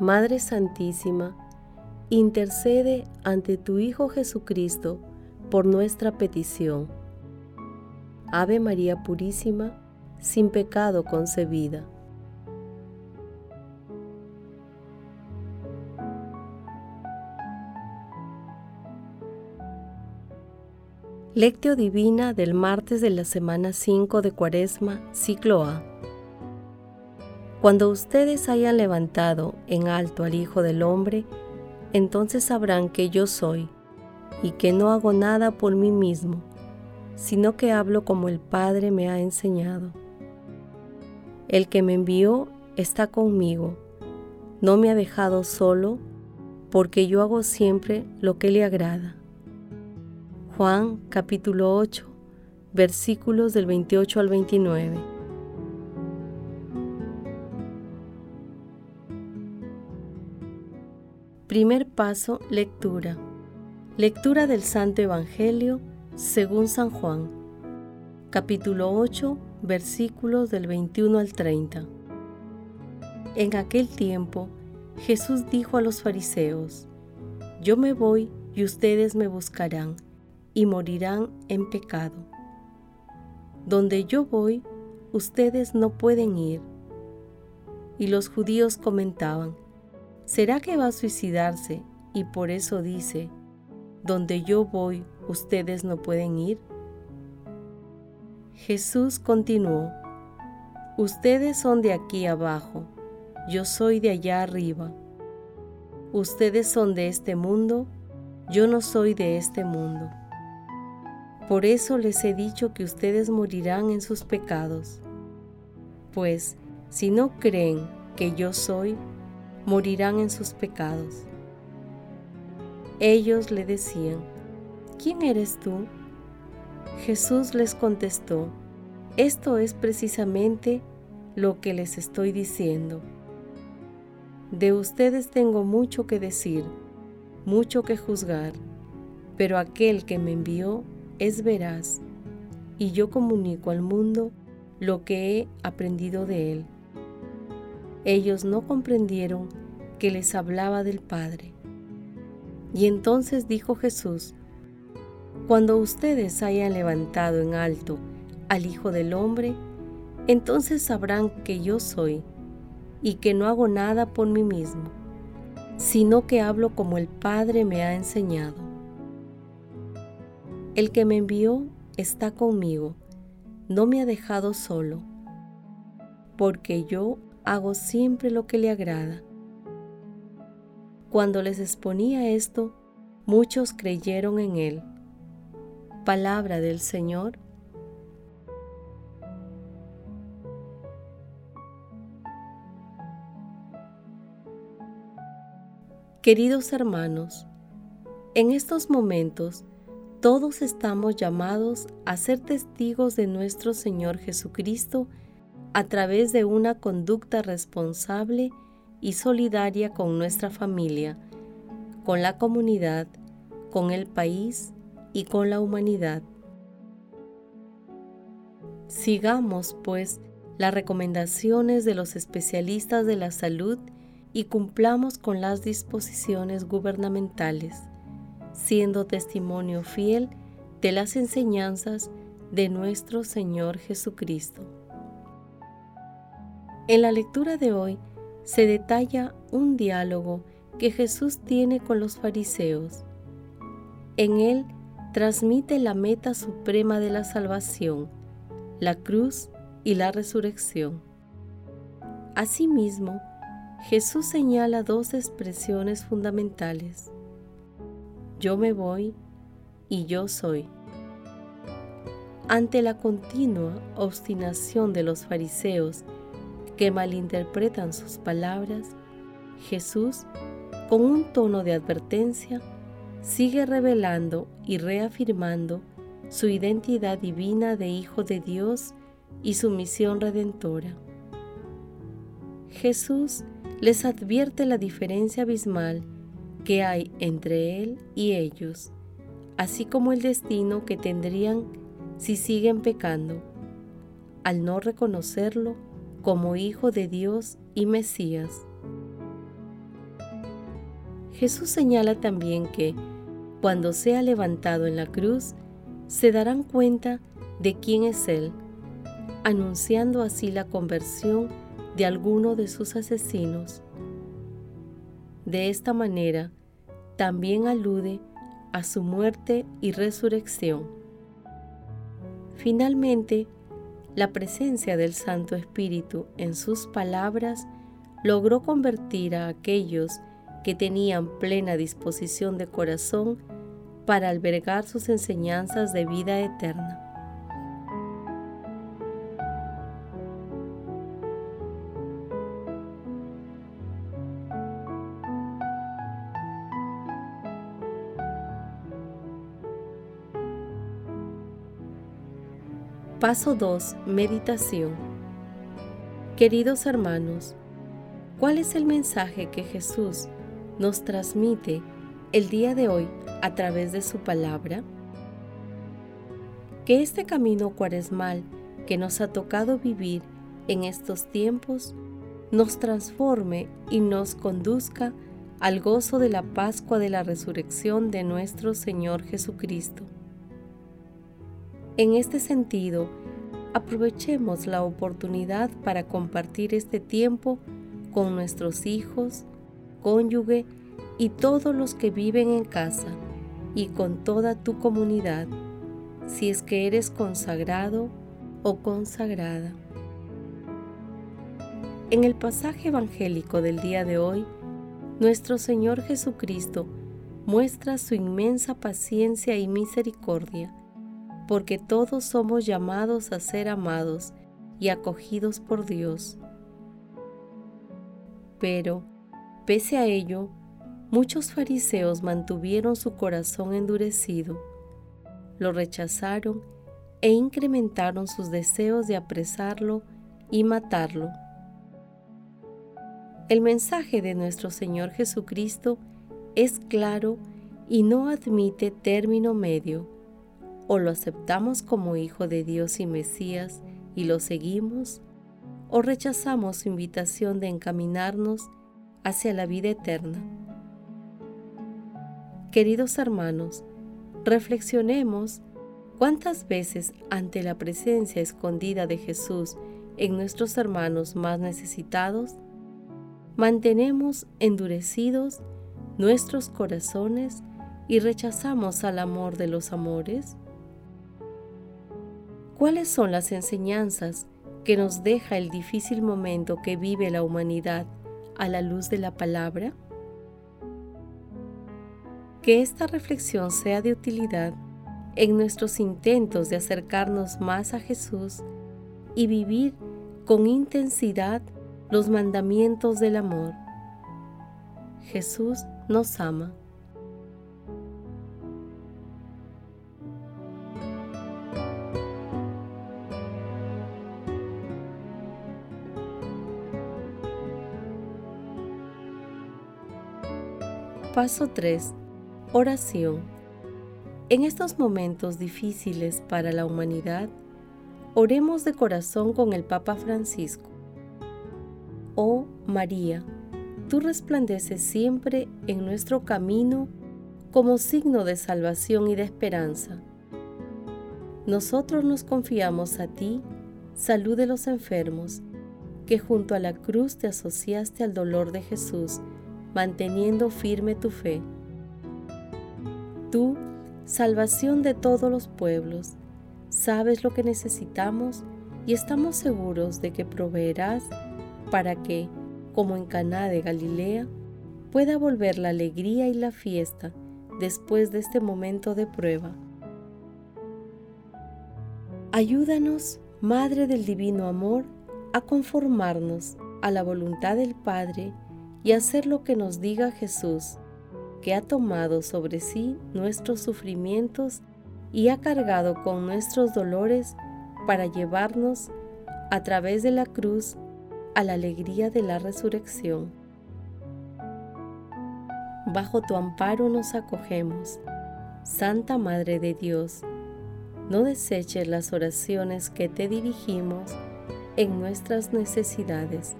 Madre Santísima, intercede ante tu Hijo Jesucristo por nuestra petición. Ave María Purísima, sin pecado concebida. Lectio Divina del martes de la semana 5 de Cuaresma, ciclo A. Cuando ustedes hayan levantado en alto al Hijo del Hombre, entonces sabrán que yo soy, y que no hago nada por mí mismo, sino que hablo como el Padre me ha enseñado. El que me envió está conmigo, no me ha dejado solo, porque yo hago siempre lo que le agrada. Juan capítulo 8, versículos del 28 al 29. Primer paso, lectura. Lectura del Santo Evangelio según San Juan, capítulo 8, versículos del 21 al 30. En aquel tiempo, Jesús dijo a los fariseos, Yo me voy y ustedes me buscarán y morirán en pecado. Donde yo voy, ustedes no pueden ir. Y los judíos comentaban, ¿Será que va a suicidarse y por eso dice, donde yo voy, ustedes no pueden ir? Jesús continuó, ustedes son de aquí abajo, yo soy de allá arriba. Ustedes son de este mundo, yo no soy de este mundo. Por eso les he dicho que ustedes morirán en sus pecados. Pues si no creen que yo soy, morirán en sus pecados. Ellos le decían, ¿quién eres tú? Jesús les contestó, esto es precisamente lo que les estoy diciendo. De ustedes tengo mucho que decir, mucho que juzgar, pero aquel que me envió es veraz, y yo comunico al mundo lo que he aprendido de él. Ellos no comprendieron que les hablaba del Padre. Y entonces dijo Jesús, Cuando ustedes hayan levantado en alto al Hijo del Hombre, entonces sabrán que yo soy y que no hago nada por mí mismo, sino que hablo como el Padre me ha enseñado. El que me envió está conmigo, no me ha dejado solo, porque yo hago siempre lo que le agrada. Cuando les exponía esto, muchos creyeron en él. Palabra del Señor. Queridos hermanos, en estos momentos todos estamos llamados a ser testigos de nuestro Señor Jesucristo a través de una conducta responsable y solidaria con nuestra familia, con la comunidad, con el país y con la humanidad. Sigamos, pues, las recomendaciones de los especialistas de la salud y cumplamos con las disposiciones gubernamentales, siendo testimonio fiel de las enseñanzas de nuestro Señor Jesucristo. En la lectura de hoy se detalla un diálogo que Jesús tiene con los fariseos. En él transmite la meta suprema de la salvación, la cruz y la resurrección. Asimismo, Jesús señala dos expresiones fundamentales. Yo me voy y yo soy. Ante la continua obstinación de los fariseos que malinterpretan sus palabras, Jesús, con un tono de advertencia, sigue revelando y reafirmando su identidad divina de Hijo de Dios y su misión redentora. Jesús les advierte la diferencia abismal que hay entre Él y ellos, así como el destino que tendrían si siguen pecando, al no reconocerlo como Hijo de Dios y Mesías. Jesús señala también que, cuando sea levantado en la cruz, se darán cuenta de quién es Él, anunciando así la conversión de alguno de sus asesinos. De esta manera, también alude a su muerte y resurrección. Finalmente, la presencia del Santo Espíritu en sus palabras logró convertir a aquellos que tenían plena disposición de corazón para albergar sus enseñanzas de vida eterna. Paso 2. Meditación. Queridos hermanos, ¿cuál es el mensaje que Jesús nos transmite el día de hoy a través de su palabra? Que este camino cuaresmal que nos ha tocado vivir en estos tiempos nos transforme y nos conduzca al gozo de la Pascua de la resurrección de nuestro Señor Jesucristo. En este sentido, aprovechemos la oportunidad para compartir este tiempo con nuestros hijos, cónyuge y todos los que viven en casa y con toda tu comunidad, si es que eres consagrado o consagrada. En el pasaje evangélico del día de hoy, nuestro Señor Jesucristo muestra su inmensa paciencia y misericordia, porque todos somos llamados a ser amados y acogidos por Dios. Pero, Pese a ello, muchos fariseos mantuvieron su corazón endurecido, lo rechazaron e incrementaron sus deseos de apresarlo y matarlo. El mensaje de nuestro Señor Jesucristo es claro y no admite término medio. O lo aceptamos como Hijo de Dios y Mesías y lo seguimos, o rechazamos su invitación de encaminarnos hacia la vida eterna. Queridos hermanos, reflexionemos cuántas veces ante la presencia escondida de Jesús en nuestros hermanos más necesitados, mantenemos endurecidos nuestros corazones y rechazamos al amor de los amores? ¿Cuáles son las enseñanzas que nos deja el difícil momento que vive la humanidad a la luz de la palabra? Que esta reflexión sea de utilidad en nuestros intentos de acercarnos más a Jesús y vivir con intensidad los mandamientos del amor. Jesús nos ama. Paso 3. Oración. En estos momentos difíciles para la humanidad, oremos de corazón con el Papa Francisco. Oh María, tú resplandeces siempre en nuestro camino como signo de salvación y de esperanza. Nosotros nos confiamos a ti, salud de los enfermos, que junto a la cruz te asociaste al dolor de Jesús manteniendo firme tu fe. Tú, salvación de todos los pueblos, sabes lo que necesitamos y estamos seguros de que proveerás para que, como en Caná de Galilea, pueda volver la alegría y la fiesta después de este momento de prueba. Ayúdanos, Madre del Divino Amor, a conformarnos a la voluntad del Padre y hacer lo que nos diga Jesús, que ha tomado sobre sí nuestros sufrimientos y ha cargado con nuestros dolores para llevarnos a través de la cruz a la alegría de la resurrección. Bajo tu amparo nos acogemos, Santa Madre de Dios. No deseches las oraciones que te dirigimos en nuestras necesidades.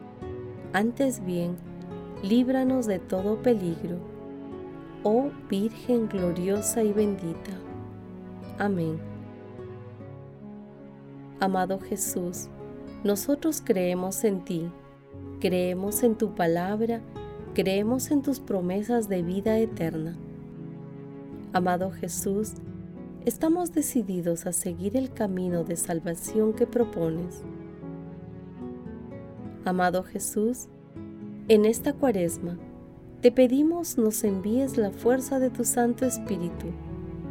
Antes bien, líbranos de todo peligro, oh Virgen gloriosa y bendita. Amén. Amado Jesús, nosotros creemos en ti, creemos en tu palabra, creemos en tus promesas de vida eterna. Amado Jesús, estamos decididos a seguir el camino de salvación que propones. Amado Jesús, en esta cuaresma, te pedimos nos envíes la fuerza de tu Santo Espíritu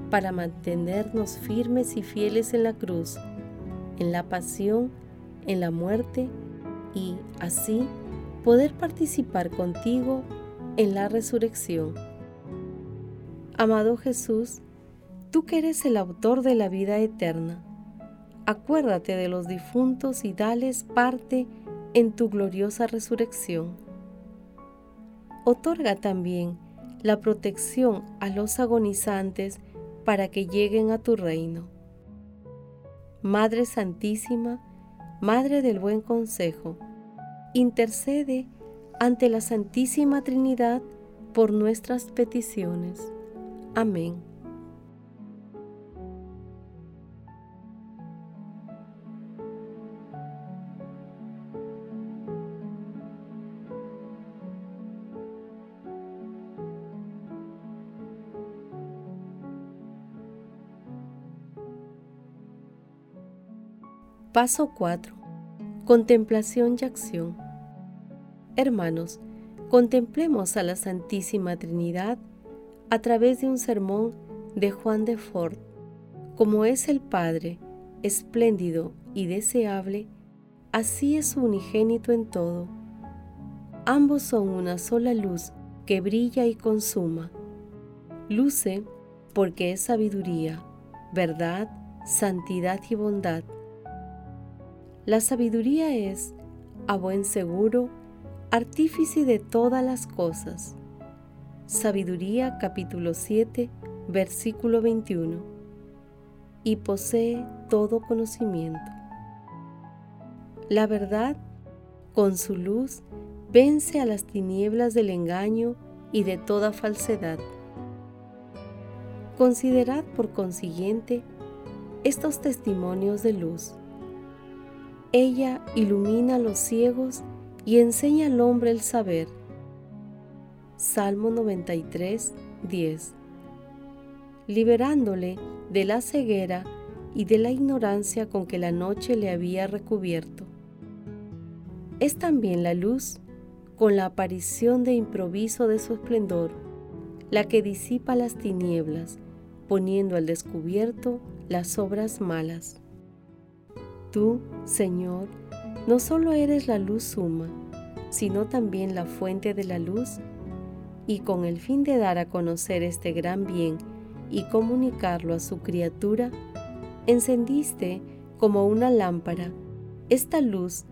para mantenernos firmes y fieles en la cruz, en la pasión, en la muerte y, así, poder participar contigo en la resurrección. Amado Jesús, tú que eres el autor de la vida eterna, acuérdate de los difuntos y dales parte en tu gloriosa resurrección otorga también la protección a los agonizantes para que lleguen a tu reino. Madre Santísima, Madre del Buen Consejo, intercede ante la Santísima Trinidad por nuestras peticiones. Amén. Paso 4. Contemplación y acción. Hermanos, contemplemos a la Santísima Trinidad a través de un sermón de Juan de Ford. Como es el Padre, espléndido y deseable, así es unigénito en todo. Ambos son una sola luz que brilla y consuma. Luce porque es sabiduría, verdad, santidad y bondad la sabiduría es, a buen seguro, artífice de todas las cosas. Sabiduría capítulo 7, versículo 21. Y posee todo conocimiento. La verdad, con su luz, vence a las tinieblas del engaño y de toda falsedad. Considerad por consiguiente estos testimonios de luz ella ilumina a los ciegos y enseña al hombre el saber. Salmo 93, 10. Liberándole de la ceguera y de la ignorancia con que la noche le había recubierto. Es también la luz, con la aparición de improviso de su esplendor, la que disipa las tinieblas, poniendo al descubierto las obras malas. Tú, Señor, no solo eres la luz suma, sino también la fuente de la luz, y con el fin de dar a conocer este gran bien y comunicarlo a su criatura, encendiste como una lámpara esta luz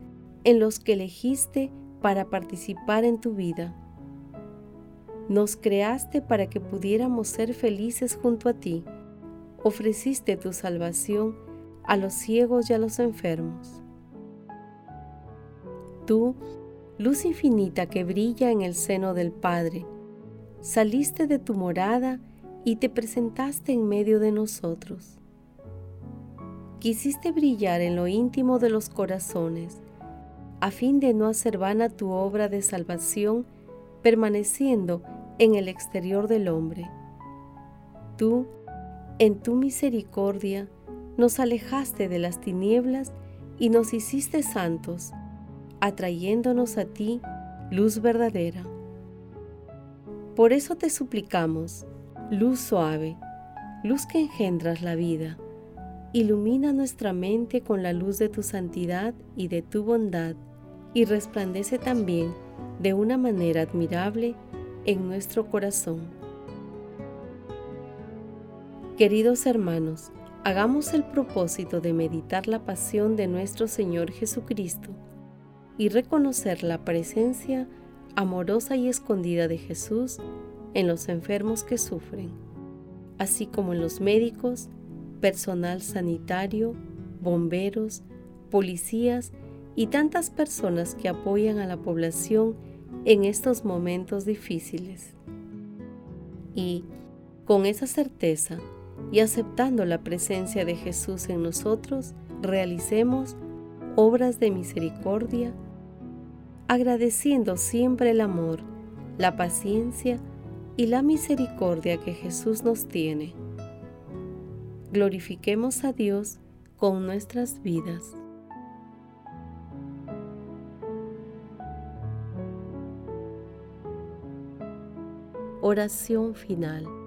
en los que elegiste para participar en tu vida. Nos creaste para que pudiéramos ser felices junto a ti. Ofreciste tu salvación a los ciegos y a los enfermos. Tú, luz infinita que brilla en el seno del Padre, saliste de tu morada y te presentaste en medio de nosotros. Quisiste brillar en lo íntimo de los corazones, a fin de no hacer vana tu obra de salvación permaneciendo en el exterior del hombre. Tú, en tu misericordia, nos alejaste de las tinieblas y nos hiciste santos, atrayéndonos a ti luz verdadera. Por eso te suplicamos, luz suave, luz que engendras la vida, ilumina nuestra mente con la luz de tu santidad y de tu bondad, y resplandece también de una manera admirable en nuestro corazón. Queridos hermanos, hagamos el propósito de meditar la pasión de nuestro Señor Jesucristo y reconocer la presencia amorosa y escondida de Jesús en los enfermos que sufren, así como en los médicos, personal sanitario, bomberos, policías y tantas personas que apoyan a la población en estos momentos difíciles. Y con esa certeza y aceptando la presencia de Jesús en nosotros, realicemos obras de misericordia, agradeciendo siempre el amor, la paciencia y la misericordia que Jesús nos tiene. Glorifiquemos a Dios con nuestras vidas. Oración final.